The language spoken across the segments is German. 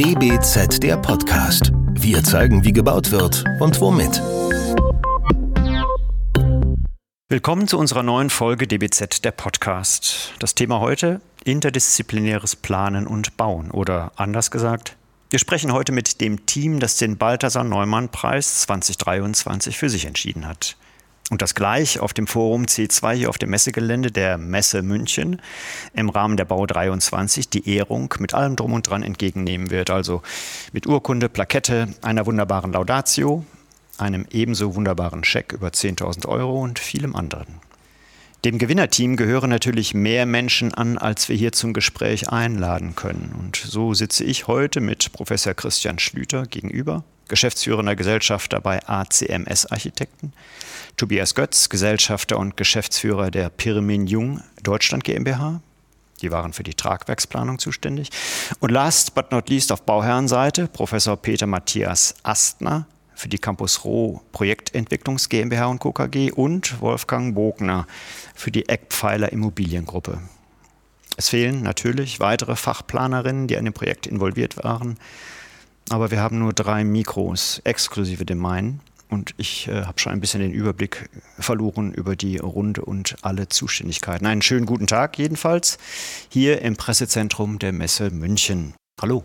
DBZ der Podcast. Wir zeigen, wie gebaut wird und womit. Willkommen zu unserer neuen Folge DBZ der Podcast. Das Thema heute interdisziplinäres Planen und Bauen oder anders gesagt, wir sprechen heute mit dem Team, das den Balthasar Neumann Preis 2023 für sich entschieden hat. Und das gleich auf dem Forum C2 hier auf dem Messegelände der Messe München im Rahmen der Bau 23 die Ehrung mit allem drum und dran entgegennehmen wird. Also mit Urkunde, Plakette, einer wunderbaren Laudatio, einem ebenso wunderbaren Scheck über 10.000 Euro und vielem anderen. Dem Gewinnerteam gehören natürlich mehr Menschen an, als wir hier zum Gespräch einladen können. Und so sitze ich heute mit Professor Christian Schlüter gegenüber, geschäftsführender Gesellschafter bei ACMS Architekten, Tobias Götz, Gesellschafter und Geschäftsführer der Pirmin Jung Deutschland GmbH. Die waren für die Tragwerksplanung zuständig. Und last but not least auf Bauherrenseite Professor Peter Matthias Astner für die Campus Roh Projektentwicklungs GmbH und Co. KG und Wolfgang Bogner für die Eckpfeiler Immobiliengruppe. Es fehlen natürlich weitere Fachplanerinnen, die an dem Projekt involviert waren, aber wir haben nur drei Mikros, exklusive dem meinen. Und ich äh, habe schon ein bisschen den Überblick verloren über die Runde und alle Zuständigkeiten. Einen schönen guten Tag jedenfalls hier im Pressezentrum der Messe München. Hallo.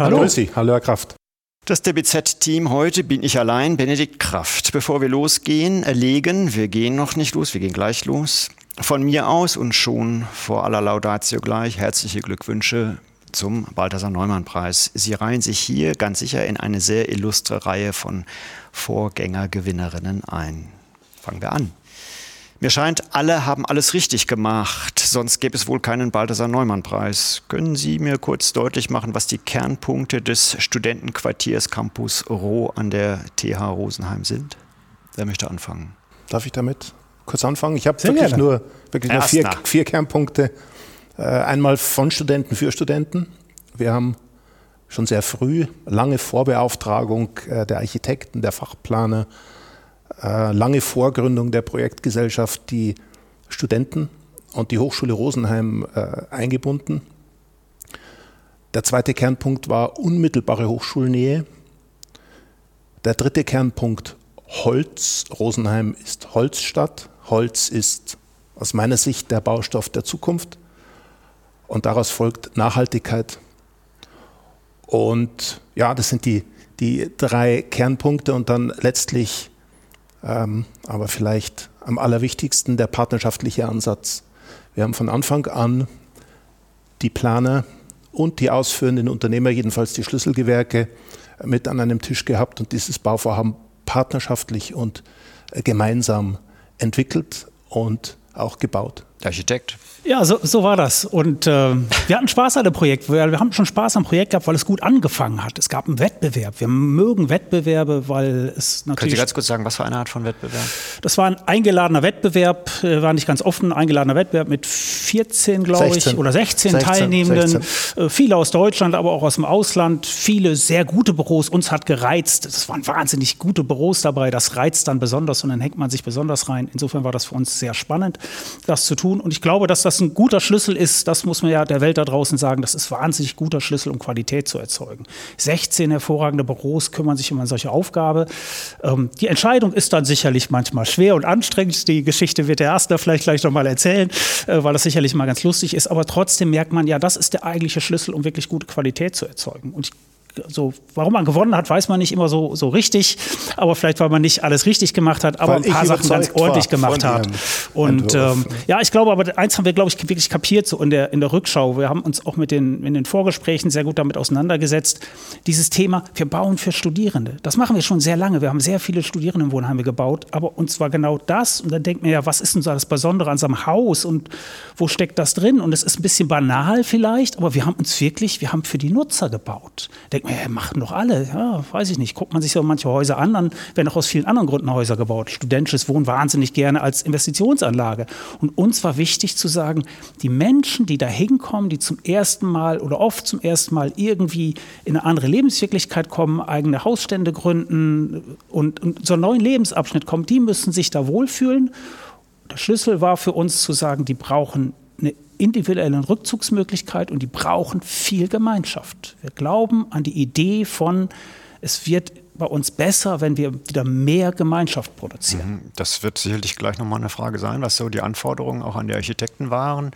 Hallo. Hallo, Sie. Hallo Herr Kraft. Das DBZ-Team heute bin ich allein, Benedikt Kraft. Bevor wir losgehen, erlegen, wir gehen noch nicht los, wir gehen gleich los. Von mir aus und schon vor aller Laudatio gleich herzliche Glückwünsche zum Balthasar Neumann Preis. Sie reihen sich hier ganz sicher in eine sehr illustre Reihe von Vorgängergewinnerinnen ein. Fangen wir an. Mir scheint, alle haben alles richtig gemacht, sonst gäbe es wohl keinen Balthasar Neumann Preis. Können Sie mir kurz deutlich machen, was die Kernpunkte des Studentenquartiers Campus Roh an der TH Rosenheim sind? Wer möchte anfangen? Darf ich damit kurz anfangen? Ich habe wirklich nur, wirklich nur vier, vier Kernpunkte einmal von Studenten für Studenten. Wir haben schon sehr früh lange Vorbeauftragung äh, der Architekten, der Fachplaner, äh, lange Vorgründung der Projektgesellschaft, die Studenten und die Hochschule Rosenheim eingebunden. Der zweite Kernpunkt war unmittelbare Hochschulnähe. Der dritte Kernpunkt Holz. Rosenheim ist Holzstadt. Holz ist aus meiner Sicht der Baustoff der Zukunft. Und daraus folgt Nachhaltigkeit. Und ja, das sind die, die drei Kernpunkte und dann letztlich, ähm, aber vielleicht am allerwichtigsten, der partnerschaftliche Ansatz. Wir haben von Anfang an die Planer und die ausführenden Unternehmer, jedenfalls die Schlüsselgewerke, mit an einem Tisch gehabt und dieses Bauvorhaben partnerschaftlich und äh, gemeinsam entwickelt und auch gebaut. Der Architekt ja, so, so war das. Und äh, wir hatten Spaß an dem Projekt. Wir, wir haben schon Spaß am Projekt gehabt, weil es gut angefangen hat. Es gab einen Wettbewerb. Wir mögen Wettbewerbe, weil es natürlich. Können Sie ganz kurz sagen, was für eine Art von Wettbewerb? Das war ein eingeladener Wettbewerb, äh, war nicht ganz offen, eingeladener Wettbewerb mit 14, glaube ich, oder 16, 16 Teilnehmenden. 16. Äh, viele aus Deutschland, aber auch aus dem Ausland. Viele sehr gute Büros. Uns hat gereizt. Es waren wahnsinnig gute Büros dabei. Das reizt dann besonders und dann hängt man sich besonders rein. Insofern war das für uns sehr spannend, das zu tun. Und ich glaube, dass das das ein guter Schlüssel ist, das muss man ja der Welt da draußen sagen, das ist wahnsinnig guter Schlüssel, um Qualität zu erzeugen. 16 hervorragende Büros kümmern sich um eine solche Aufgabe. Ähm, die Entscheidung ist dann sicherlich manchmal schwer und anstrengend. Die Geschichte wird der Erste vielleicht gleich nochmal erzählen, äh, weil das sicherlich mal ganz lustig ist. Aber trotzdem merkt man ja, das ist der eigentliche Schlüssel, um wirklich gute Qualität zu erzeugen. Und ich so, warum man gewonnen hat, weiß man nicht immer so, so richtig. Aber vielleicht, weil man nicht alles richtig gemacht hat, aber weil ein paar Sachen ganz ordentlich gemacht hat. Und ähm, ja, ich glaube, aber eins haben wir, glaube ich, wirklich kapiert so in der, in der Rückschau. Wir haben uns auch mit den, in den Vorgesprächen sehr gut damit auseinandergesetzt. Dieses Thema, wir bauen für Studierende. Das machen wir schon sehr lange. Wir haben sehr viele Studierendenwohnheime gebaut. Aber uns war genau das. Und dann denkt man ja, was ist denn so das Besondere an so einem Haus und wo steckt das drin? Und es ist ein bisschen banal vielleicht, aber wir haben uns wirklich, wir haben für die Nutzer gebaut. Der denkt man, ja, machen doch alle. Ja, weiß ich nicht. Guckt man sich so manche Häuser an, dann werden auch aus vielen anderen Gründen Häuser gebaut. Studentisches Wohnen wahnsinnig gerne als Investitionsanlage. Und uns war wichtig zu sagen, die Menschen, die da hinkommen, die zum ersten Mal oder oft zum ersten Mal irgendwie in eine andere Lebenswirklichkeit kommen, eigene Hausstände gründen und, und so einen neuen Lebensabschnitt kommen, die müssen sich da wohlfühlen. Der Schlüssel war für uns zu sagen, die brauchen eine individuellen Rückzugsmöglichkeit und die brauchen viel Gemeinschaft. Wir glauben an die Idee von, es wird bei uns besser, wenn wir wieder mehr Gemeinschaft produzieren. Mhm. Das wird sicherlich gleich nochmal eine Frage sein, was so die Anforderungen auch an die Architekten waren.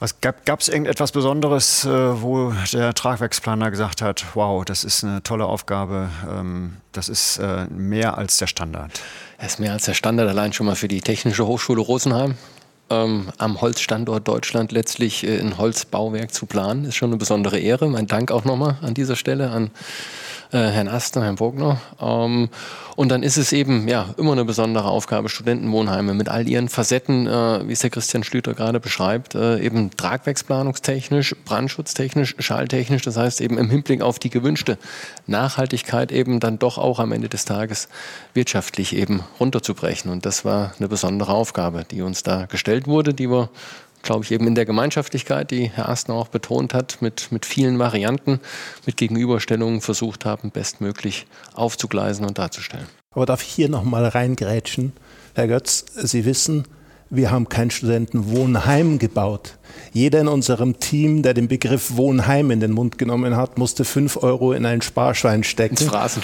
Was gab es irgendetwas Besonderes, äh, wo der Tragwerksplaner gesagt hat, wow, das ist eine tolle Aufgabe, ähm, das ist äh, mehr als der Standard? Das ist mehr als der Standard, allein schon mal für die Technische Hochschule Rosenheim. Ähm, am Holzstandort Deutschland letztlich äh, ein Holzbauwerk zu planen, ist schon eine besondere Ehre. Mein Dank auch nochmal an dieser Stelle an äh, Herrn Aster, Herrn Bogner. Ähm, und dann ist es eben ja immer eine besondere Aufgabe, Studentenwohnheime mit all ihren Facetten, äh, wie es der Christian Schlüter gerade beschreibt, äh, eben tragwerksplanungstechnisch, brandschutztechnisch, schalltechnisch, das heißt eben im Hinblick auf die gewünschte Nachhaltigkeit eben dann doch auch am Ende des Tages wirtschaftlich eben runterzubrechen. Und das war eine besondere Aufgabe, die uns da gestellt wurde, die wir glaube ich, eben in der Gemeinschaftlichkeit, die Herr Astner auch betont hat, mit, mit vielen Varianten, mit Gegenüberstellungen versucht haben, bestmöglich aufzugleisen und darzustellen. Aber darf ich hier nochmal reingrätschen? Herr Götz, Sie wissen, wir haben kein Studentenwohnheim gebaut. Jeder in unserem Team, der den Begriff Wohnheim in den Mund genommen hat, musste fünf Euro in ein Sparschwein stecken.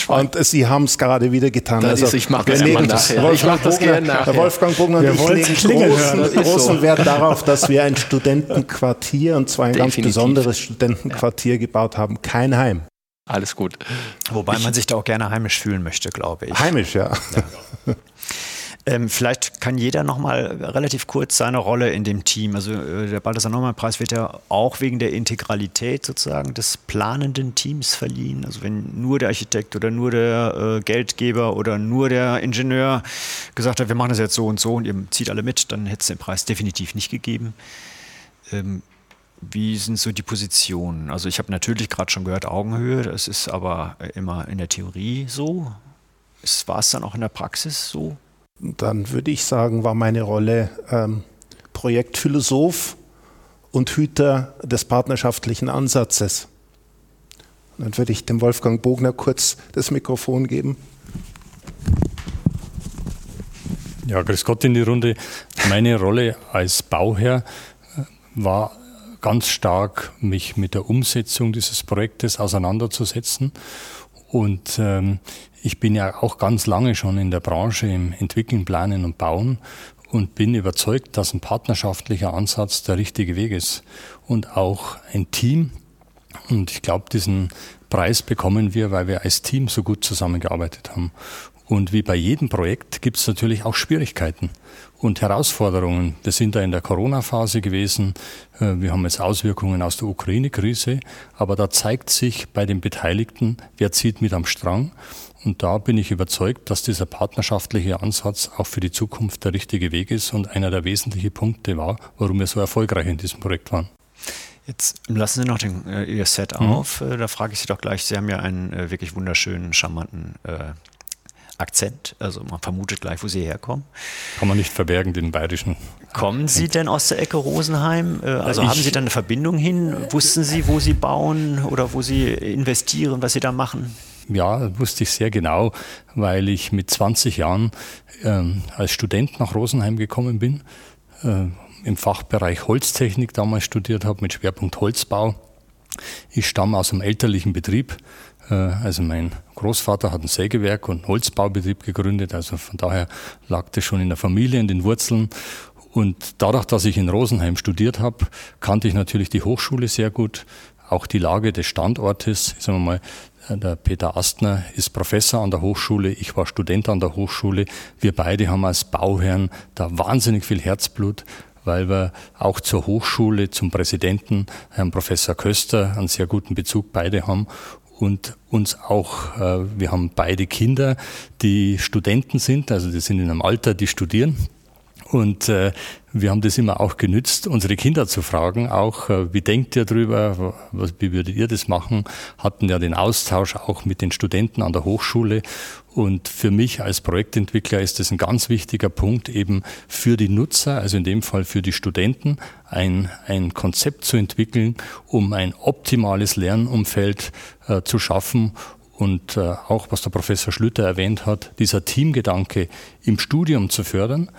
Und Sie haben es gerade wieder getan. also, ist, ich mache das, legen, nachher. Ich mach das gerne nachher. Wolfgang Bogner und ich legen großen, großen Wert darauf, dass wir ein Studentenquartier, und zwar ein Definitiv. ganz besonderes Studentenquartier ja. gebaut haben. Kein Heim. Alles gut. Wobei ich, man sich da auch gerne heimisch fühlen möchte, glaube ich. Heimisch, ja. ja. Ähm, vielleicht kann jeder noch mal relativ kurz seine Rolle in dem Team. Also äh, der Balthasar Neumann Preis wird ja auch wegen der Integralität sozusagen des planenden Teams verliehen. Also wenn nur der Architekt oder nur der äh, Geldgeber oder nur der Ingenieur gesagt hat, wir machen das jetzt so und so und ihr zieht alle mit, dann hätte es den Preis definitiv nicht gegeben. Ähm, wie sind so die Positionen? Also ich habe natürlich gerade schon gehört Augenhöhe, das ist aber immer in der Theorie so. War es dann auch in der Praxis so? Dann würde ich sagen, war meine Rolle ähm, Projektphilosoph und Hüter des partnerschaftlichen Ansatzes. Und dann würde ich dem Wolfgang Bogner kurz das Mikrofon geben. Ja, grüß Gott in die Runde. Meine Rolle als Bauherr äh, war ganz stark, mich mit der Umsetzung dieses Projektes auseinanderzusetzen. Und ähm, ich bin ja auch ganz lange schon in der Branche im Entwickeln, Planen und Bauen und bin überzeugt, dass ein partnerschaftlicher Ansatz der richtige Weg ist und auch ein Team. Und ich glaube, diesen Preis bekommen wir, weil wir als Team so gut zusammengearbeitet haben. Und wie bei jedem Projekt gibt es natürlich auch Schwierigkeiten und Herausforderungen. Wir sind da in der Corona-Phase gewesen. Äh, wir haben jetzt Auswirkungen aus der Ukraine-Krise. Aber da zeigt sich bei den Beteiligten, wer zieht mit am Strang. Und da bin ich überzeugt, dass dieser partnerschaftliche Ansatz auch für die Zukunft der richtige Weg ist und einer der wesentlichen Punkte war, warum wir so erfolgreich in diesem Projekt waren. Jetzt lassen Sie noch den, äh, Ihr Set mhm. auf. Äh, da frage ich Sie doch gleich. Sie haben ja einen äh, wirklich wunderschönen, charmanten äh, Akzent. Also man vermutet gleich, wo Sie herkommen. Kann man nicht verbergen, den bayerischen. Kommen Sie denn aus der Ecke Rosenheim? Äh, also ich, haben Sie da eine Verbindung hin? Wussten Sie, wo Sie bauen oder wo Sie investieren, was Sie da machen? Ja, wusste ich sehr genau, weil ich mit 20 Jahren ähm, als Student nach Rosenheim gekommen bin, äh, im Fachbereich Holztechnik damals studiert habe mit Schwerpunkt Holzbau. Ich stamme aus einem elterlichen Betrieb. Äh, also mein Großvater hat ein Sägewerk und einen Holzbaubetrieb gegründet. Also von daher lag das schon in der Familie, in den Wurzeln. Und dadurch, dass ich in Rosenheim studiert habe, kannte ich natürlich die Hochschule sehr gut, auch die Lage des Standortes. Sagen wir mal, der Peter Astner ist Professor an der Hochschule, ich war Student an der Hochschule. Wir beide haben als Bauherren da wahnsinnig viel Herzblut, weil wir auch zur Hochschule, zum Präsidenten, Herrn Professor Köster, einen sehr guten Bezug beide haben und uns auch, äh, wir haben beide Kinder, die Studenten sind, also die sind in einem Alter, die studieren. Und äh, wir haben das immer auch genützt, unsere Kinder zu fragen, auch äh, wie denkt ihr drüber, was, wie würdet ihr das machen? Hatten ja den Austausch auch mit den Studenten an der Hochschule. Und für mich als Projektentwickler ist das ein ganz wichtiger Punkt, eben für die Nutzer, also in dem Fall für die Studenten, ein, ein Konzept zu entwickeln, um ein optimales Lernumfeld äh, zu schaffen Und äh, auch was der Professor Schlüter erwähnt hat, dieser Teamgedanke im Studium zu fördern,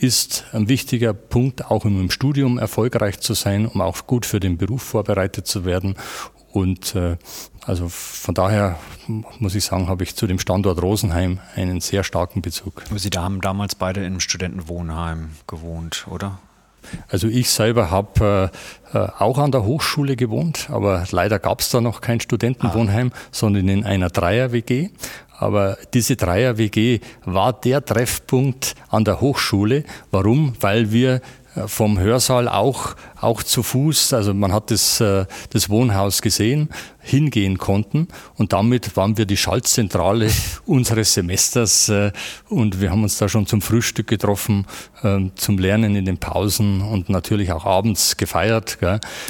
ist ein wichtiger Punkt, auch um im Studium erfolgreich zu sein, um auch gut für den Beruf vorbereitet zu werden. Und äh, also von daher muss ich sagen, habe ich zu dem Standort Rosenheim einen sehr starken Bezug. Sie haben damals beide im Studentenwohnheim gewohnt, oder? Also ich selber habe äh, äh, auch an der Hochschule gewohnt, aber leider gab es da noch kein Studentenwohnheim, ah. sondern in einer Dreier-WG. Aber diese Dreier-WG war der Treffpunkt an der Hochschule. Warum? Weil wir äh, vom Hörsaal auch, auch zu Fuß, also man hat das, äh, das Wohnhaus gesehen, hingehen konnten und damit waren wir die Schaltzentrale unseres Semesters äh, und wir haben uns da schon zum Frühstück getroffen, ähm, zum Lernen in den Pausen und natürlich auch abends gefeiert.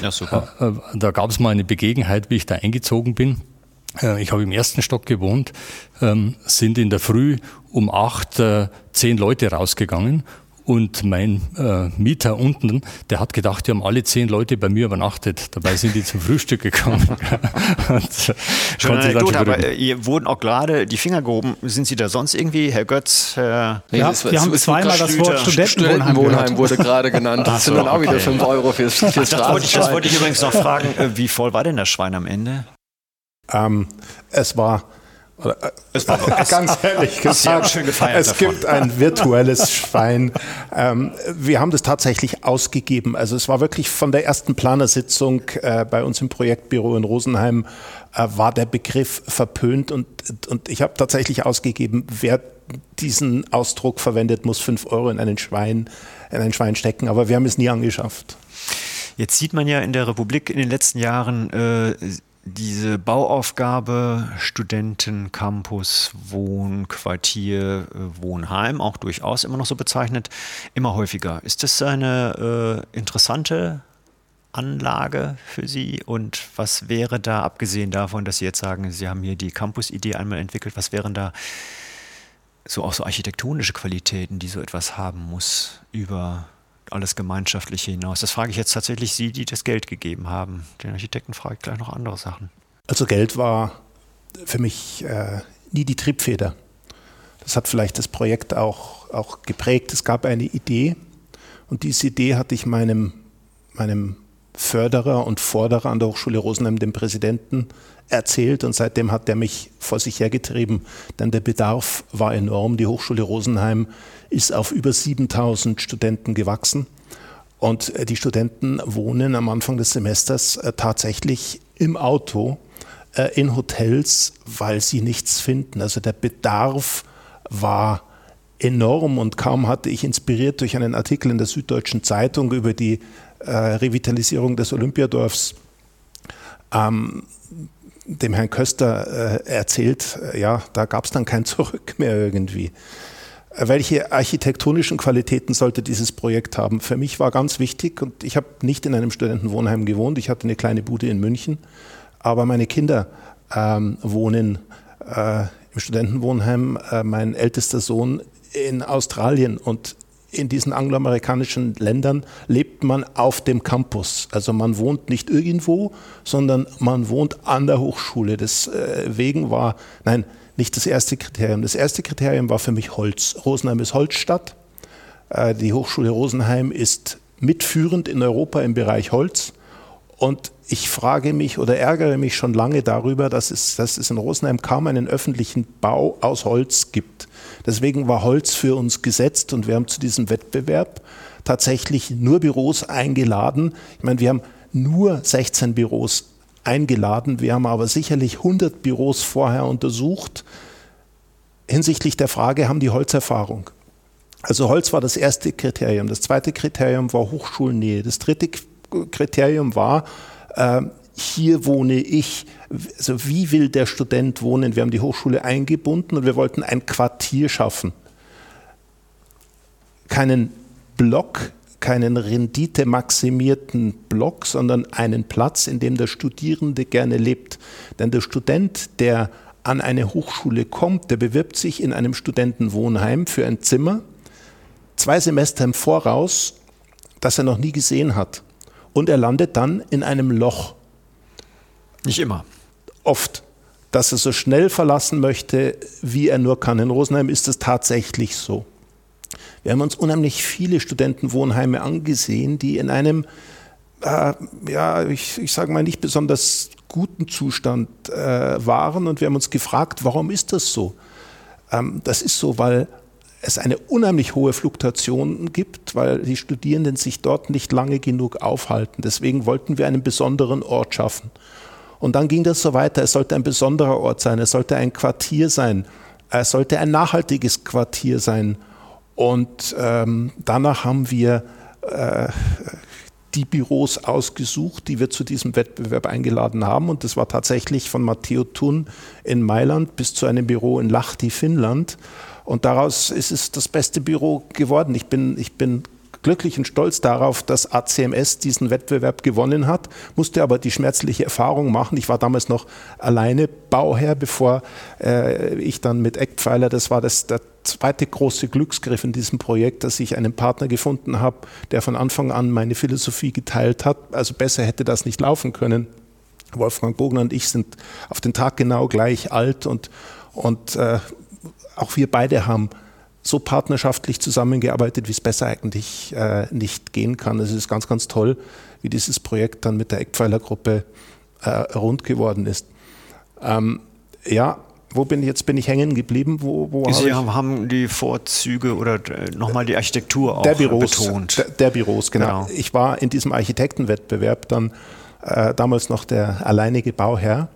Ja, super. Da gab es mal eine Begebenheit, wie ich da eingezogen bin. Ich habe im ersten Stock gewohnt, ähm, sind in der Früh um acht zehn Leute rausgegangen und mein äh, Mieter unten, der hat gedacht, die haben alle zehn Leute bei mir übernachtet. Dabei sind die zum Frühstück gekommen. und, Schon eine Anekdote, aber äh, ihr wurden auch gerade die Finger gehoben. Sind Sie da sonst irgendwie, Herr Götz? Herr ja, ja wir haben zweimal das Wort Studentenwohnheim, Studentenwohnheim wurde gerade genannt. Das sind dann auch wieder fünf Euro fürs, fürs das, wollte ich, das wollte ich übrigens noch fragen. Äh, wie voll war denn das Schwein am Ende? Ähm, es war es war ganz ehrlich gesagt, schön gefeiert es davon. gibt ein virtuelles Schwein. Ähm, wir haben das tatsächlich ausgegeben. Also es war wirklich von der ersten Planersitzung äh, bei uns im Projektbüro in Rosenheim äh, war der Begriff verpönt und, und ich habe tatsächlich ausgegeben, wer diesen Ausdruck verwendet, muss fünf Euro in einen Schwein, in ein Schwein stecken. Aber wir haben es nie angeschafft. Jetzt sieht man ja in der Republik in den letzten Jahren äh, diese Bauaufgabe Studentencampus, Wohnquartier, äh, Wohnheim, auch durchaus immer noch so bezeichnet, immer häufiger. Ist das eine äh, interessante Anlage für Sie? Und was wäre da, abgesehen davon, dass Sie jetzt sagen, Sie haben hier die Campus-Idee einmal entwickelt, was wären da so auch so architektonische Qualitäten, die so etwas haben muss über alles Gemeinschaftliche hinaus? Das frage ich jetzt tatsächlich Sie, die das Geld gegeben haben. Den Architekten frage ich gleich noch andere Sachen. Also Geld war für mich äh, nie die Triebfeder. Das hat vielleicht das Projekt auch, auch geprägt. Es gab eine Idee und diese Idee hatte ich meinem, meinem Förderer und Forderer an der Hochschule Rosenheim, dem Präsidenten, erzählt und seitdem hat er mich vor sich hergetrieben, denn der Bedarf war enorm. Die Hochschule Rosenheim ist auf über 7000 Studenten gewachsen und äh, die Studenten wohnen am Anfang des Semesters äh, tatsächlich im Auto äh, in Hotels, weil sie nichts finden. Also der Bedarf war enorm und kaum hatte ich inspiriert durch einen Artikel in der Süddeutschen Zeitung über die äh, Revitalisierung des Olympiadorfs ähm, dem Herrn Köster äh, erzählt, äh, ja, da gab es dann kein Zurück mehr irgendwie. Äh, welche architektonischen Qualitäten sollte dieses Projekt haben? Für mich war ganz wichtig, und ich habe nicht in einem Studentenwohnheim gewohnt, ich hatte eine kleine Bude in München, aber meine Kinder ähm, wohnen äh, im Studentenwohnheim, äh, mein ältester Sohn in Australien und in diesen angloamerikanischen Ländern lebt man auf dem Campus. Also man wohnt nicht irgendwo, sondern man wohnt an der Hochschule. Deswegen äh, war, nein, nicht das erste Kriterium. Das erste Kriterium war für mich Holz. Rosenheim ist Holzstadt. Äh, die Hochschule Rosenheim ist mitführend in Europa im Bereich Holz. Und ich frage mich oder ärgere mich schon lange darüber, dass es, dass es in Rosenheim kaum einen öffentlichen Bau aus Holz gibt. Deswegen war Holz für uns gesetzt und wir haben zu diesem Wettbewerb tatsächlich nur Büros eingeladen. Ich meine, wir haben nur 16 Büros eingeladen. Wir haben aber sicherlich 100 Büros vorher untersucht hinsichtlich der Frage, haben die Holzerfahrung? Also Holz war das erste Kriterium. Das zweite Kriterium war Hochschulnähe. Das dritte Kriterium war, äh, hier wohne ich. Also wie will der Student wohnen? Wir haben die Hochschule eingebunden und wir wollten ein Quartier schaffen. Keinen Block, keinen renditemaximierten Block, sondern einen Platz, in dem der Studierende gerne lebt. Denn der Student, der an eine Hochschule kommt, der bewirbt sich in einem Studentenwohnheim für ein Zimmer, zwei Semester im Voraus, das er noch nie gesehen hat. Und er landet dann in einem Loch. Nicht immer. Oft. dass er so schnell verlassen möchte, wie er nur kann. In Rosenheim ist es tatsächlich so. Wir haben uns unheimlich viele Studentenwohnheime angesehen, die in einem, äh, ja, ich, ich sage mal, nicht besonders guten Zustand äh, waren. Und wir haben uns gefragt, warum ist das so? Ähm, das ist so, weil es eine unheimlich hohe Fluktuation gibt, weil die Studierenden sich dort nicht lange genug aufhalten. Deswegen wollten wir einen besonderen Ort schaffen. Und dann ging das so weiter. Es sollte ein besonderer Ort sein. Es sollte ein Quartier sein. Es sollte ein nachhaltiges Quartier sein. Und ähm, danach haben wir äh, die Büros ausgesucht, die wir zu diesem Wettbewerb eingeladen haben. Und das war tatsächlich von Matteo Thun in Mailand bis zu einem Büro in Lahti, Finnland. Und daraus ist es das beste Büro geworden. Ich bin, ich bin glücklich und stolz darauf, dass ACMS diesen Wettbewerb gewonnen hat, musste aber die schmerzliche Erfahrung machen. Ich war damals noch alleine Bauherr, bevor äh, ich dann mit Eckpfeiler, das war das, der zweite große Glücksgriff in diesem Projekt, dass ich einen Partner gefunden habe, der von Anfang an meine Philosophie geteilt hat. Also besser hätte das nicht laufen können. Wolfgang Bogner und ich sind auf den Tag genau gleich alt und, und äh, auch wir beide haben so partnerschaftlich zusammengearbeitet, wie es besser eigentlich äh, nicht gehen kann. Es ist ganz, ganz toll, wie dieses Projekt dann mit der Eckpfeilergruppe äh, rund geworden ist. Ähm, ja, wo bin ich jetzt bin ich hängen geblieben? Wo, wo Sie hab haben die Vorzüge oder äh, nochmal die Architektur auch der Büros, betont. Der, der Büros, genau. genau. Ich war in diesem Architektenwettbewerb dann äh, damals noch der alleinige Bauherr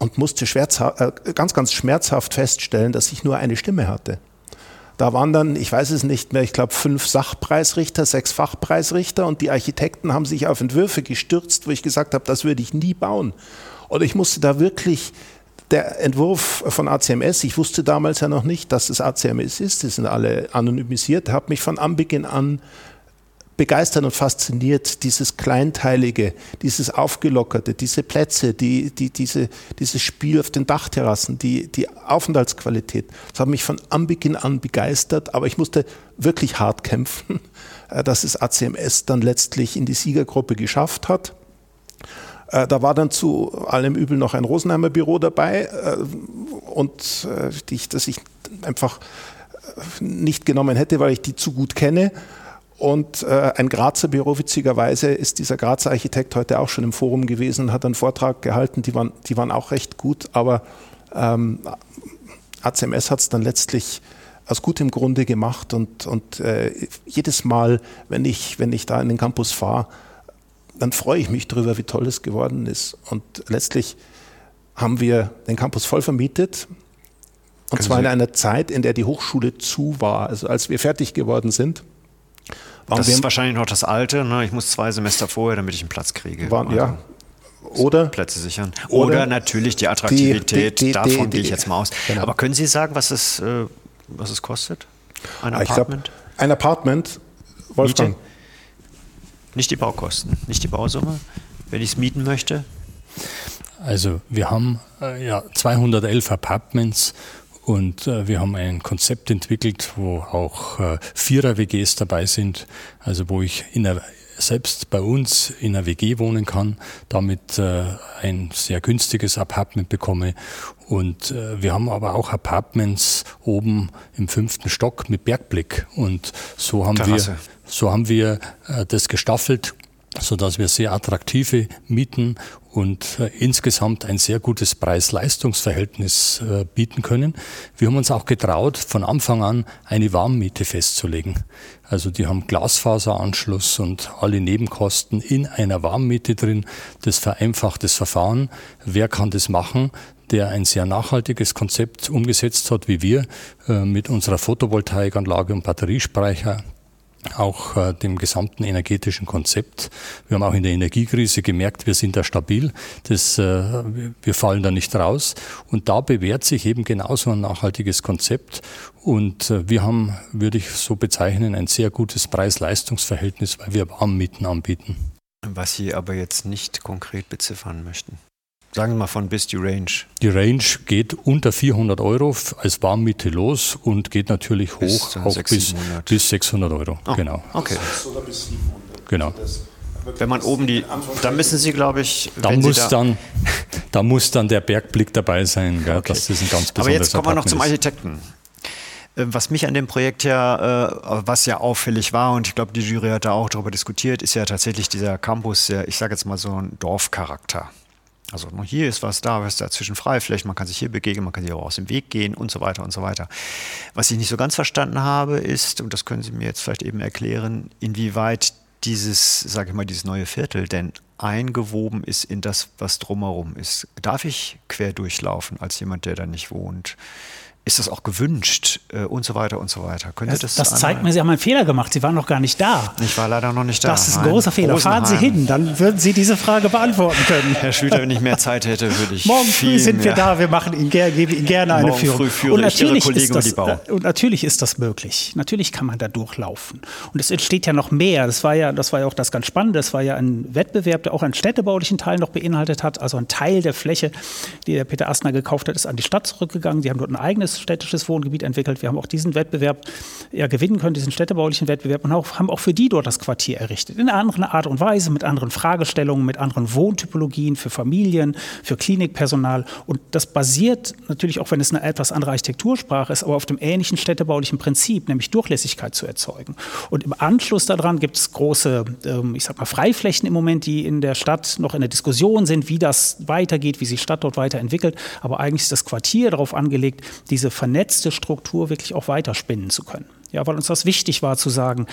und musste äh, ganz, ganz schmerzhaft feststellen, dass ich nur eine Stimme hatte. Da waren dann, ich weiß es nicht mehr, ich glaube fünf Sachpreisrichter, sechs Fachpreisrichter und die Architekten haben sich auf Entwürfe gestürzt, wo ich gesagt habe, das würde ich nie bauen. Und ich musste da wirklich der Entwurf von ACMS, ich wusste damals ja noch nicht, dass es ACMS ist, die sind alle anonymisiert, habe mich von Anbeginn an begeistert und fasziniert, dieses Kleinteilige, dieses Aufgelockerte, diese Plätze, die, die, diese, dieses Spiel auf den Dachterrassen, die, die Aufenthaltsqualität. Das hat mich von Anbeginn an begeistert, aber ich musste wirklich hart kämpfen, äh, dass es ACMS dann letztlich in die Siegergruppe geschafft hat. Äh, da war dann zu allem Übel noch ein Rosenheimer Büro dabei äh, und das ich einfach nicht genommen hätte, weil ich die zu gut kenne. Und äh, ein Grazer Büro, witzigerweise, ist dieser Grazer Architekt heute auch schon im Forum gewesen, hat einen Vortrag gehalten, die waren, die waren auch recht gut, aber ähm, ACMS hat es dann letztlich aus gutem Grunde gemacht und, und äh, jedes Mal, wenn ich, wenn ich da in den Campus fahre, dann freue ich mich darüber, wie toll es geworden ist. Und letztlich haben wir den Campus voll vermietet. Und Können zwar in einer Zeit, in der die Hochschule zu war. Also als wir fertig geworden sind, das ist wahrscheinlich noch das Alte. Ne? Ich muss zwei Semester vorher, damit ich einen Platz kriege. Waren, also ja. Oder Plätze sichern. Oder, oder natürlich die Attraktivität, die, die, davon gehe ich jetzt mal aus. Genau. Aber können Sie sagen, was es, äh, was es kostet? Ein ah, Apartment? Glaub, ein Apartment, Wolfgang. Miete? Nicht die Baukosten, nicht die Bausumme, wenn ich es mieten möchte? Also wir haben äh, ja 211 Apartments und äh, wir haben ein Konzept entwickelt, wo auch äh, Vierer-WGs dabei sind, also wo ich in der, selbst bei uns in einer WG wohnen kann, damit äh, ein sehr günstiges Apartment bekomme. Und äh, wir haben aber auch Apartments oben im fünften Stock mit Bergblick. Und so haben Terrasse. wir, so haben wir äh, das gestaffelt so dass wir sehr attraktive Mieten und äh, insgesamt ein sehr gutes Preis-Leistungs-Verhältnis äh, bieten können. Wir haben uns auch getraut, von Anfang an eine Warmmiete festzulegen. Also die haben Glasfaseranschluss und alle Nebenkosten in einer Warmmiete drin. Das vereinfacht das Verfahren. Wer kann das machen? der ein sehr nachhaltiges Konzept umgesetzt hat, wie wir, äh, mit unserer Photovoltaikanlage und Batteriespeicher auch äh, dem gesamten energetischen Konzept. Wir haben auch in der Energiekrise gemerkt, wir sind da stabil, das, äh, wir fallen da nicht raus. Und da bewährt sich eben genauso ein nachhaltiges Konzept. Und äh, wir haben, würde ich so bezeichnen, ein sehr gutes Preis-Leistungs-Verhältnis, weil wir Warmmieten anbieten. Was Sie aber jetzt nicht konkret beziffern möchten. Sagen wir mal von bis die Range. Die Range geht unter 400 Euro als Warmmiete los und geht natürlich hoch bis, auch 600. bis, bis 600 Euro. Oh, genau. Okay. Oder bis 700. Genau. Wenn man oben die, dann müssen Sie, glaube ich, dann muss da dann, da muss dann der Bergblick dabei sein, gell, okay. dass das ein ganz Aber jetzt kommen wir noch zum Architekten. Äh, was mich an dem Projekt ja, äh, was ja auffällig war, und ich glaube, die Jury hat da auch darüber diskutiert, ist ja tatsächlich dieser Campus, ich sage jetzt mal so ein Dorfcharakter. Also hier ist was da, was dazwischen Freiflächen, man kann sich hier begegnen, man kann sich auch aus dem Weg gehen und so weiter und so weiter. Was ich nicht so ganz verstanden habe, ist, und das können Sie mir jetzt vielleicht eben erklären, inwieweit dieses, sage ich mal, dieses neue Viertel denn eingewoben ist in das, was drumherum ist. Darf ich quer durchlaufen als jemand, der da nicht wohnt? Ist das auch gewünscht äh, und so weiter und so weiter. Können das, das, das zeigt mir, Sie haben einen Fehler gemacht. Sie waren noch gar nicht da. Ich war leider noch nicht da. Das ist ein Nein. großer Fehler. Rosenheim. Fahren Sie hin, dann würden Sie diese Frage beantworten können. Herr Schlüter, wenn ich mehr Zeit hätte, würde ich. Morgen früh sind wir da. Wir machen Ihnen, geben Ihnen gerne eine Morgen Führung. Früh führe und natürlich, ist das, und natürlich ist das möglich. Natürlich kann man da durchlaufen. Und es entsteht ja noch mehr. Das war ja, das war ja auch das ganz Spannende. Das war ja ein Wettbewerb, der auch einen städtebaulichen Teil noch beinhaltet hat. Also ein Teil der Fläche, die der Peter Astner gekauft hat, ist an die Stadt zurückgegangen. Die haben dort ein eigenes städtisches Wohngebiet Gebiet entwickelt. Wir haben auch diesen Wettbewerb ja, gewinnen können, diesen städtebaulichen Wettbewerb und auch, haben auch für die dort das Quartier errichtet. In einer anderen Art und Weise, mit anderen Fragestellungen, mit anderen Wohntypologien für Familien, für Klinikpersonal. Und das basiert natürlich auch, wenn es eine etwas andere Architektursprache ist, aber auf dem ähnlichen städtebaulichen Prinzip, nämlich Durchlässigkeit zu erzeugen. Und im Anschluss daran gibt es große, ähm, ich sag mal, Freiflächen im Moment, die in der Stadt noch in der Diskussion sind, wie das weitergeht, wie sich Stadt dort weiterentwickelt. Aber eigentlich ist das Quartier darauf angelegt, diese vernetzte Struktur wirklich auch weiterspinnen zu können. Ja, weil uns das wichtig war zu sagen,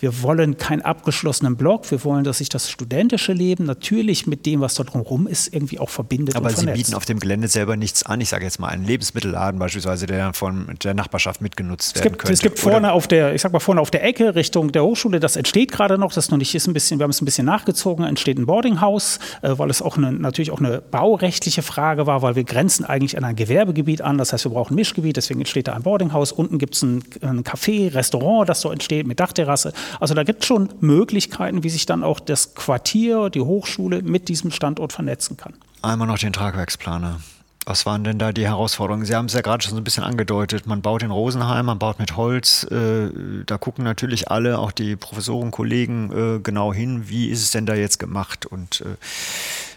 wir wollen keinen abgeschlossenen Block, wir wollen, dass sich das studentische Leben natürlich mit dem, was da drumherum ist, irgendwie auch verbindet. Aber Sie bieten auf dem Gelände selber nichts an. Ich sage jetzt mal einen Lebensmittelladen beispielsweise, der dann von der Nachbarschaft mitgenutzt werden gibt, könnte. Es gibt vorne Oder? auf der, ich sag mal vorne auf der Ecke Richtung der Hochschule, das entsteht gerade noch, das noch nicht ist ein bisschen, wir haben es ein bisschen nachgezogen, entsteht ein Boardinghaus, äh, weil es auch eine, natürlich auch eine baurechtliche Frage war, weil wir grenzen eigentlich an ein Gewerbegebiet an. Das heißt, wir brauchen ein Mischgebiet, deswegen entsteht da ein Boardinghaus. Unten gibt es ein, ein Café, Restaurant, das so entsteht mit Dachterrasse. Also da gibt es schon Möglichkeiten, wie sich dann auch das Quartier, die Hochschule mit diesem Standort vernetzen kann. Einmal noch den Tragwerksplaner. Was waren denn da die Herausforderungen? Sie haben es ja gerade schon so ein bisschen angedeutet. Man baut in Rosenheim, man baut mit Holz. Äh, da gucken natürlich alle, auch die Professoren, Kollegen, äh, genau hin, wie ist es denn da jetzt gemacht? Und äh,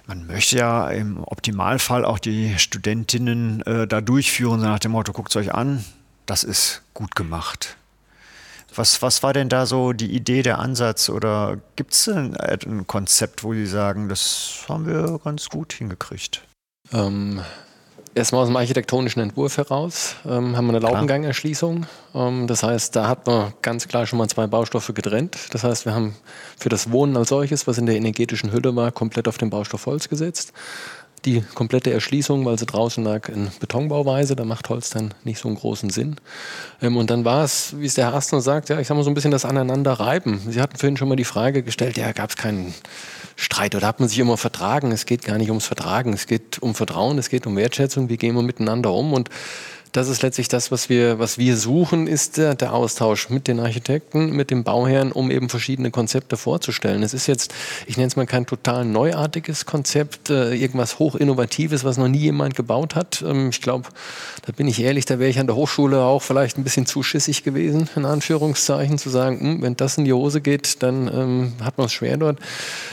man möchte ja im Optimalfall auch die Studentinnen da durchführen, so nach dem Motto, guckt es euch an, das ist gut gemacht. Was, was war denn da so die Idee, der Ansatz? Oder gibt es ein, ein, Konzept, wo Sie sagen, das haben wir ganz gut hingekriegt? Ähm, erstmal aus dem architektonischen Entwurf heraus ähm, haben wir eine Laubengangerschließung. Ähm, das heißt, da hat man ganz klar schon mal zwei Baustoffe getrennt. Das heißt, wir haben für das Wohnen als solches, was in der energetischen Hülle war, komplett auf den Baustoff Holz gesetzt die komplette Erschließung, weil sie draußen lag, in Betonbauweise. Da macht Holz dann nicht so einen großen Sinn. Ähm, und dann war es, wie es der Herr Astner sagt, ja, ich sag mal so ein bisschen das Aneinanderreiben. Sie hatten vorhin schon mal die Frage gestellt, ja, gab es keinen Streit oder hat man sich immer vertragen? Es geht gar nicht ums Vertragen, es geht um Vertrauen, es geht um Wertschätzung, wie gehen wir miteinander um und das ist letztlich das, was wir, was wir suchen, ist der, der, Austausch mit den Architekten, mit dem Bauherrn, um eben verschiedene Konzepte vorzustellen. Es ist jetzt, ich nenne es mal kein total neuartiges Konzept, äh, irgendwas hochinnovatives, was noch nie jemand gebaut hat. Ähm, ich glaube, da bin ich ehrlich, da wäre ich an der Hochschule auch vielleicht ein bisschen zu schissig gewesen, in Anführungszeichen, zu sagen, hm, wenn das in die Hose geht, dann ähm, hat man es schwer dort.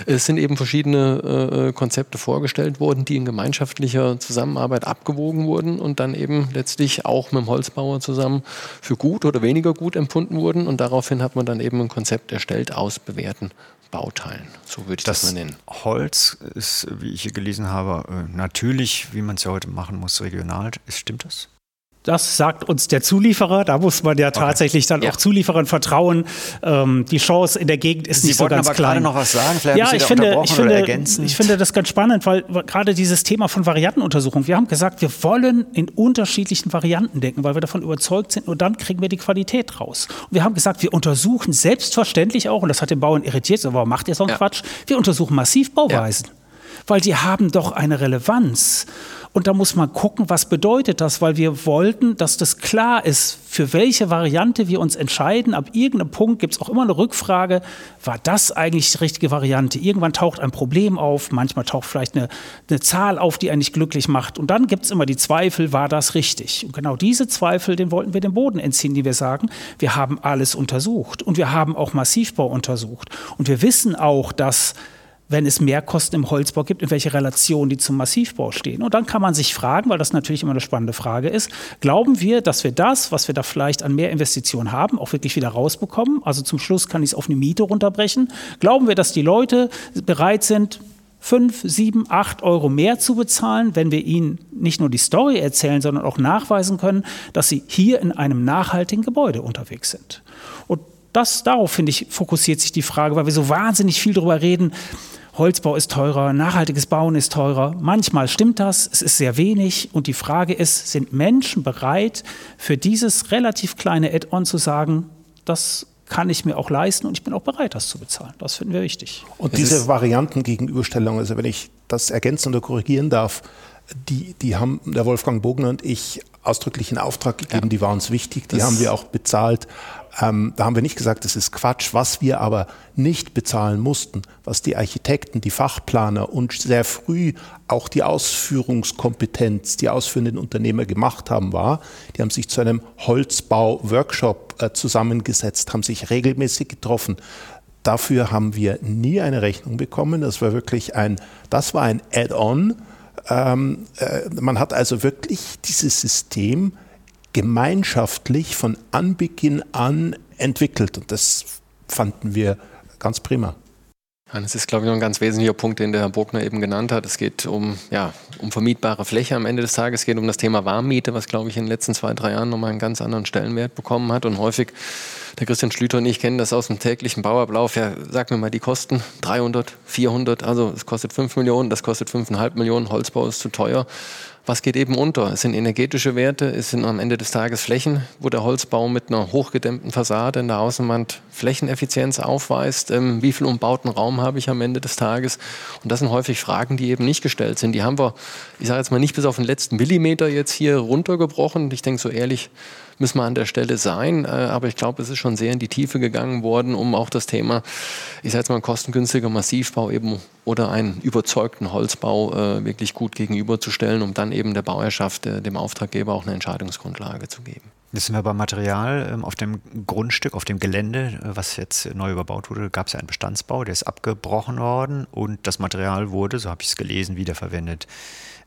Es sind eben verschiedene äh, äh, Konzepte vorgestellt worden, die in gemeinschaftlicher Zusammenarbeit abgewogen wurden und dann eben letztlich natürlich auch mit dem Holzbauer zusammen für gut oder weniger gut empfunden wurden. Und daraufhin hat man dann eben ein Konzept erstellt aus bewährten Bauteilen. So würde ich das, das mal nennen. Holz ist, wie ich hier gelesen habe, äh, natürlich, wie man es ja heute machen muss, regional. Stimmt das? Das sagt uns der Zulieferer. Da muss man ja tatsächlich okay. dann ja. auch Zulieferern vertrauen. Ähm, die Chance in der Gegend ist Sie nicht so ganz aber klein. gerade noch was sagen. Vielleicht ja, ich finde, ich finde, ich finde das ganz spannend, weil gerade dieses Thema von Variantenuntersuchung. Wir haben gesagt, wir wollen in unterschiedlichen Varianten denken, weil wir davon überzeugt sind. Nur dann kriegen wir die Qualität raus. Und wir haben gesagt, wir untersuchen selbstverständlich auch, und das hat den Bauern irritiert. So, warum macht ihr so einen ja. Quatsch? Wir untersuchen massiv Bauweisen, ja. weil die haben doch eine Relevanz. Und da muss man gucken, was bedeutet das, weil wir wollten, dass das klar ist, für welche Variante wir uns entscheiden. Ab irgendeinem Punkt gibt es auch immer eine Rückfrage, war das eigentlich die richtige Variante? Irgendwann taucht ein Problem auf, manchmal taucht vielleicht eine, eine Zahl auf, die einen nicht glücklich macht. Und dann gibt es immer die Zweifel, war das richtig? Und genau diese Zweifel, den wollten wir dem Boden entziehen, die wir sagen, wir haben alles untersucht und wir haben auch Massivbau untersucht. Und wir wissen auch, dass wenn es Mehrkosten im Holzbau gibt, in welche Relation die zum Massivbau stehen. Und dann kann man sich fragen, weil das natürlich immer eine spannende Frage ist, glauben wir, dass wir das, was wir da vielleicht an Mehrinvestitionen haben, auch wirklich wieder rausbekommen? Also zum Schluss kann ich es auf eine Miete runterbrechen. Glauben wir, dass die Leute bereit sind, fünf, sieben, acht Euro mehr zu bezahlen, wenn wir ihnen nicht nur die Story erzählen, sondern auch nachweisen können, dass sie hier in einem nachhaltigen Gebäude unterwegs sind. Und das, darauf, finde ich, fokussiert sich die Frage, weil wir so wahnsinnig viel darüber reden, Holzbau ist teurer, nachhaltiges Bauen ist teurer. Manchmal stimmt das, es ist sehr wenig. Und die Frage ist, sind Menschen bereit, für dieses relativ kleine Add-on zu sagen, das kann ich mir auch leisten und ich bin auch bereit, das zu bezahlen. Das finden wir wichtig. Und diese Variantengegenüberstellung, also wenn ich das ergänzen oder korrigieren darf, die, die haben der Wolfgang Bogner und ich ausdrücklich in Auftrag gegeben, ja. die waren uns wichtig, die das haben wir auch bezahlt. Ähm, da haben wir nicht gesagt, das ist Quatsch. Was wir aber nicht bezahlen mussten, was die Architekten, die Fachplaner und sehr früh auch die Ausführungskompetenz, die ausführenden Unternehmer gemacht haben, war, die haben sich zu einem Holzbau-Workshop äh, zusammengesetzt, haben sich regelmäßig getroffen. Dafür haben wir nie eine Rechnung bekommen. Das war wirklich ein, das war ein Add-on. Ähm, äh, man hat also wirklich dieses System gemeinschaftlich von Anbeginn an entwickelt. Und das fanden wir ganz prima. Das ist, glaube ich, noch ein ganz wesentlicher Punkt, den der Herr Bruckner eben genannt hat. Es geht um, ja, um vermietbare Fläche am Ende des Tages. Es geht um das Thema Warmmiete, was, glaube ich, in den letzten zwei, drei Jahren nochmal einen ganz anderen Stellenwert bekommen hat. Und häufig, der Christian Schlüter und ich kennen das aus dem täglichen Bauablauf. Ja, sag mir mal die Kosten. 300, 400, also es kostet 5 Millionen, das kostet 5,5 Millionen. Holzbau ist zu teuer was geht eben unter? Es sind energetische Werte, es sind am Ende des Tages Flächen, wo der Holzbau mit einer hochgedämmten Fassade in der Außenwand Flächeneffizienz aufweist. Ähm, wie viel umbauten Raum habe ich am Ende des Tages? Und das sind häufig Fragen, die eben nicht gestellt sind. Die haben wir, ich sage jetzt mal, nicht bis auf den letzten Millimeter jetzt hier runtergebrochen. Ich denke, so ehrlich müssen wir an der Stelle sein. Äh, aber ich glaube, es ist schon sehr in die Tiefe gegangen worden, um auch das Thema, ich sage jetzt mal, kostengünstiger Massivbau eben oder einen überzeugten Holzbau äh, wirklich gut gegenüberzustellen, um dann eben der Bauherrschaft, äh, dem Auftraggeber auch eine Entscheidungsgrundlage zu geben. Jetzt sind wir beim Material. Ähm, auf dem Grundstück, auf dem Gelände, was jetzt neu überbaut wurde, gab es ja einen Bestandsbau, der ist abgebrochen worden und das Material wurde, so habe ich es gelesen, wiederverwendet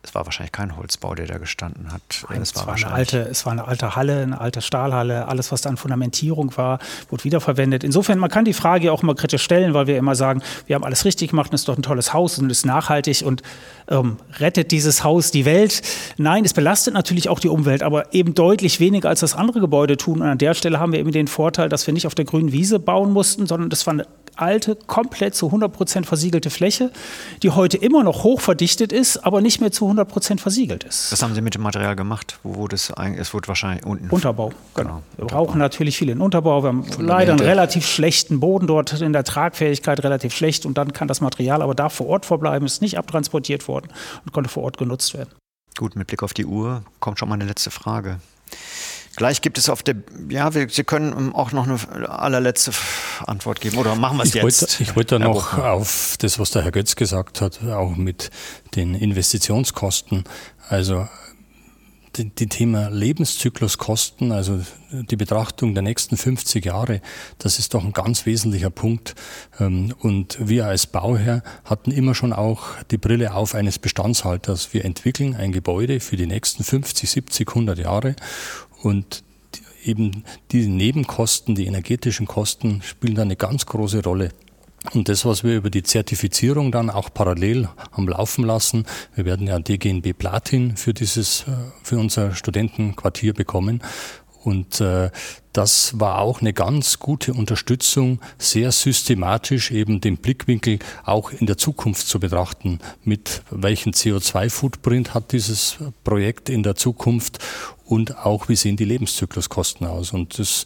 es war wahrscheinlich kein Holzbau, der da gestanden hat. Nein, es, war, war eine alte, es war eine alte Halle, eine alte Stahlhalle. Alles, was da an Fundamentierung war, wurde wiederverwendet. Insofern, man kann die Frage auch immer kritisch stellen, weil wir immer sagen, wir haben alles richtig gemacht und es ist doch ein tolles Haus und es ist nachhaltig und ähm, rettet dieses Haus die Welt. Nein, es belastet natürlich auch die Umwelt, aber eben deutlich weniger als das andere Gebäude tun. Und an der Stelle haben wir eben den Vorteil, dass wir nicht auf der grünen Wiese bauen mussten, sondern das war eine alte, komplett zu 100 Prozent versiegelte Fläche, die heute immer noch hochverdichtet ist, aber nicht mehr zu 100 Prozent versiegelt ist. Was haben Sie mit dem Material gemacht? Wo wurde es eigentlich? Es wurde wahrscheinlich unten. Unterbau, genau. genau. Wir Unterbau. brauchen natürlich viel in Unterbau. Wir haben leider einen relativ schlechten Boden dort, in der Tragfähigkeit relativ schlecht und dann kann das Material aber da vor Ort verbleiben, ist nicht abtransportiert worden und konnte vor Ort genutzt werden. Gut, mit Blick auf die Uhr kommt schon mal eine letzte Frage. Gleich gibt es auf der, ja, wir, Sie können auch noch eine allerletzte Antwort geben oder machen wir es jetzt? Wollte, ich wollte noch auf das, was der Herr Götz gesagt hat, auch mit den Investitionskosten. Also die, die Thema Lebenszykluskosten, also die Betrachtung der nächsten 50 Jahre, das ist doch ein ganz wesentlicher Punkt. Ähm, und wir als Bauherr hatten immer schon auch die Brille auf eines Bestandshalters. Wir entwickeln ein Gebäude für die nächsten 50, 70, 100 Jahre und eben die Nebenkosten, die energetischen Kosten spielen da eine ganz große Rolle. Und das, was wir über die Zertifizierung dann auch parallel haben laufen lassen, wir werden ja DGNB Platin für dieses, äh, für unser Studentenquartier bekommen. Und äh, das war auch eine ganz gute Unterstützung, sehr systematisch eben den Blickwinkel auch in der Zukunft zu betrachten. Mit welchem CO2-Footprint hat dieses Projekt in der Zukunft und auch wie sehen die Lebenszykluskosten aus. Und das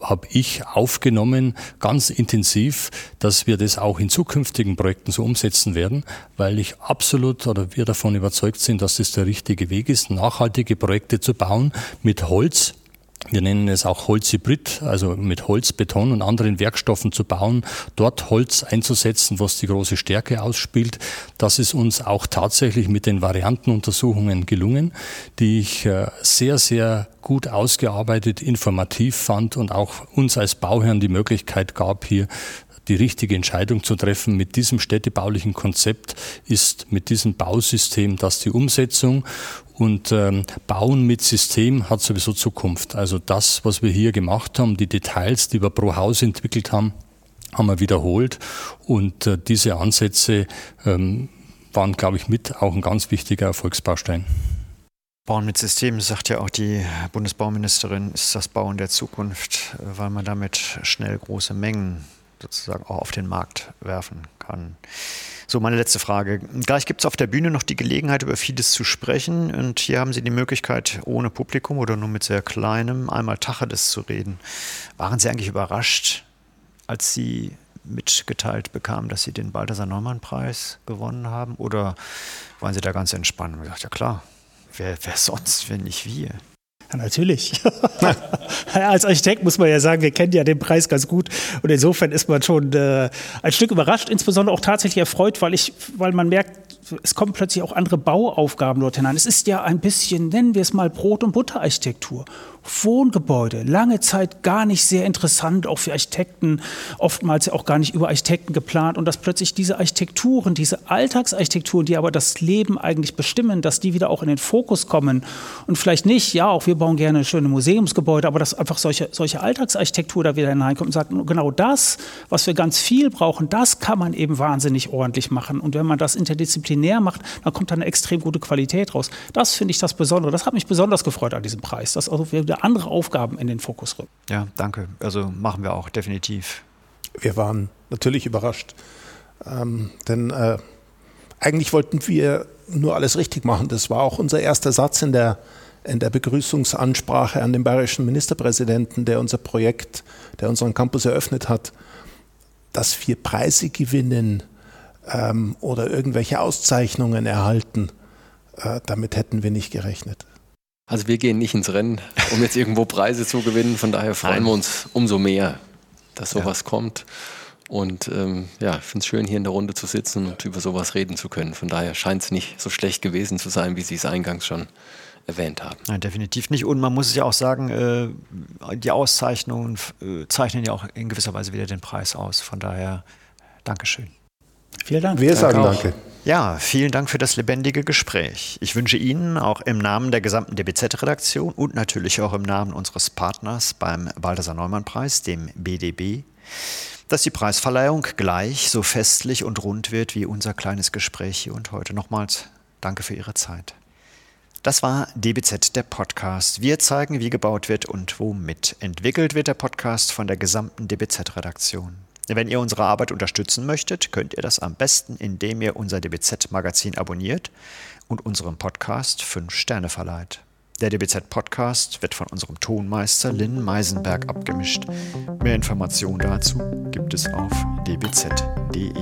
habe ich aufgenommen, ganz intensiv, dass wir das auch in zukünftigen Projekten so umsetzen werden, weil ich absolut oder wir davon überzeugt sind, dass das der richtige Weg ist, nachhaltige Projekte zu bauen mit Holz, wir nennen es auch Holzhybrid, also mit Holz, Beton und anderen Werkstoffen zu bauen, dort Holz einzusetzen, was die große Stärke ausspielt. Das ist uns auch tatsächlich mit den Variantenuntersuchungen gelungen, die ich äh, sehr, sehr gut ausgearbeitet, informativ fand und auch uns als Bauherren die Möglichkeit gab, hier die richtige Entscheidung zu treffen. Mit diesem städtebaulichen Konzept ist mit diesem Bausystem das die Umsetzung. Und ähm, Bauen mit System hat sowieso Zukunft. Also das, was wir hier gemacht haben, die Details, die wir pro Haus entwickelt haben, haben wir wiederholt. Und äh, diese Ansätze ähm, waren, glaube ich, mit auch ein ganz wichtiger Erfolgsbaustein. Bauen mit Systemen, sagt ja auch die Bundesbauministerin, ist das Bauen der Zukunft, weil man damit schnell große Mengen sozusagen auch auf den Markt werfen kann. So, meine letzte Frage. Gleich gibt es auf der Bühne noch die Gelegenheit, über vieles zu sprechen. Und hier haben Sie die Möglichkeit, ohne Publikum oder nur mit sehr kleinem, einmal Tacheles zu reden. Waren Sie eigentlich überrascht, als Sie mitgeteilt bekamen, dass Sie den Balthasar-Neumann-Preis gewonnen haben? Oder waren Sie da ganz entspannt und gesagt, ja klar, wer, wer sonst, wenn nicht wir? Ja, natürlich. Als Architekt muss man ja sagen, wir kennen ja den Preis ganz gut und insofern ist man schon äh, ein Stück überrascht, insbesondere auch tatsächlich erfreut, weil ich, weil man merkt, es kommen plötzlich auch andere Bauaufgaben dort hinein. Es ist ja ein bisschen, nennen wir es mal Brot- und Butterarchitektur. Wohngebäude, lange Zeit gar nicht sehr interessant, auch für Architekten, oftmals ja auch gar nicht über Architekten geplant. Und dass plötzlich diese Architekturen, diese Alltagsarchitekturen, die aber das Leben eigentlich bestimmen, dass die wieder auch in den Fokus kommen. Und vielleicht nicht, ja, auch wir bauen gerne schöne Museumsgebäude, aber dass einfach solche, solche Alltagsarchitektur da wieder hineinkommt und sagt, genau das, was wir ganz viel brauchen, das kann man eben wahnsinnig ordentlich machen. Und wenn man das interdisziplinär macht, dann kommt da eine extrem gute Qualität raus. Das finde ich das Besondere, das hat mich besonders gefreut an diesem Preis, dass also wir andere Aufgaben in den Fokus rücken. Ja, danke. Also machen wir auch definitiv. Wir waren natürlich überrascht, ähm, denn äh, eigentlich wollten wir nur alles richtig machen. Das war auch unser erster Satz in der, in der Begrüßungsansprache an den bayerischen Ministerpräsidenten, der unser Projekt, der unseren Campus eröffnet hat, dass wir Preise gewinnen ähm, oder irgendwelche Auszeichnungen erhalten. Äh, damit hätten wir nicht gerechnet. Also wir gehen nicht ins Rennen, um jetzt irgendwo Preise zu gewinnen. Von daher freuen Nein. wir uns umso mehr, dass sowas ja. kommt. Und ähm, ja, ich finde es schön, hier in der Runde zu sitzen und über sowas reden zu können. Von daher scheint es nicht so schlecht gewesen zu sein, wie Sie es eingangs schon erwähnt haben. Nein, definitiv nicht. Und man muss es ja auch sagen, äh, die Auszeichnungen äh, zeichnen ja auch in gewisser Weise wieder den Preis aus. Von daher, Dankeschön. Vielen Dank. Wir sagen danke. Ja, vielen Dank für das lebendige Gespräch. Ich wünsche Ihnen auch im Namen der gesamten DBZ-Redaktion und natürlich auch im Namen unseres Partners beim Balthasar Neumann Preis, dem BDB, dass die Preisverleihung gleich so festlich und rund wird wie unser kleines Gespräch hier und heute. Nochmals danke für Ihre Zeit. Das war DBZ, der Podcast. Wir zeigen, wie gebaut wird und womit. Entwickelt wird der Podcast von der gesamten DBZ-Redaktion. Wenn ihr unsere Arbeit unterstützen möchtet, könnt ihr das am besten, indem ihr unser DBZ-Magazin abonniert und unserem Podcast 5 Sterne verleiht. Der DBZ-Podcast wird von unserem Tonmeister Lynn Meisenberg abgemischt. Mehr Informationen dazu gibt es auf dbz.de.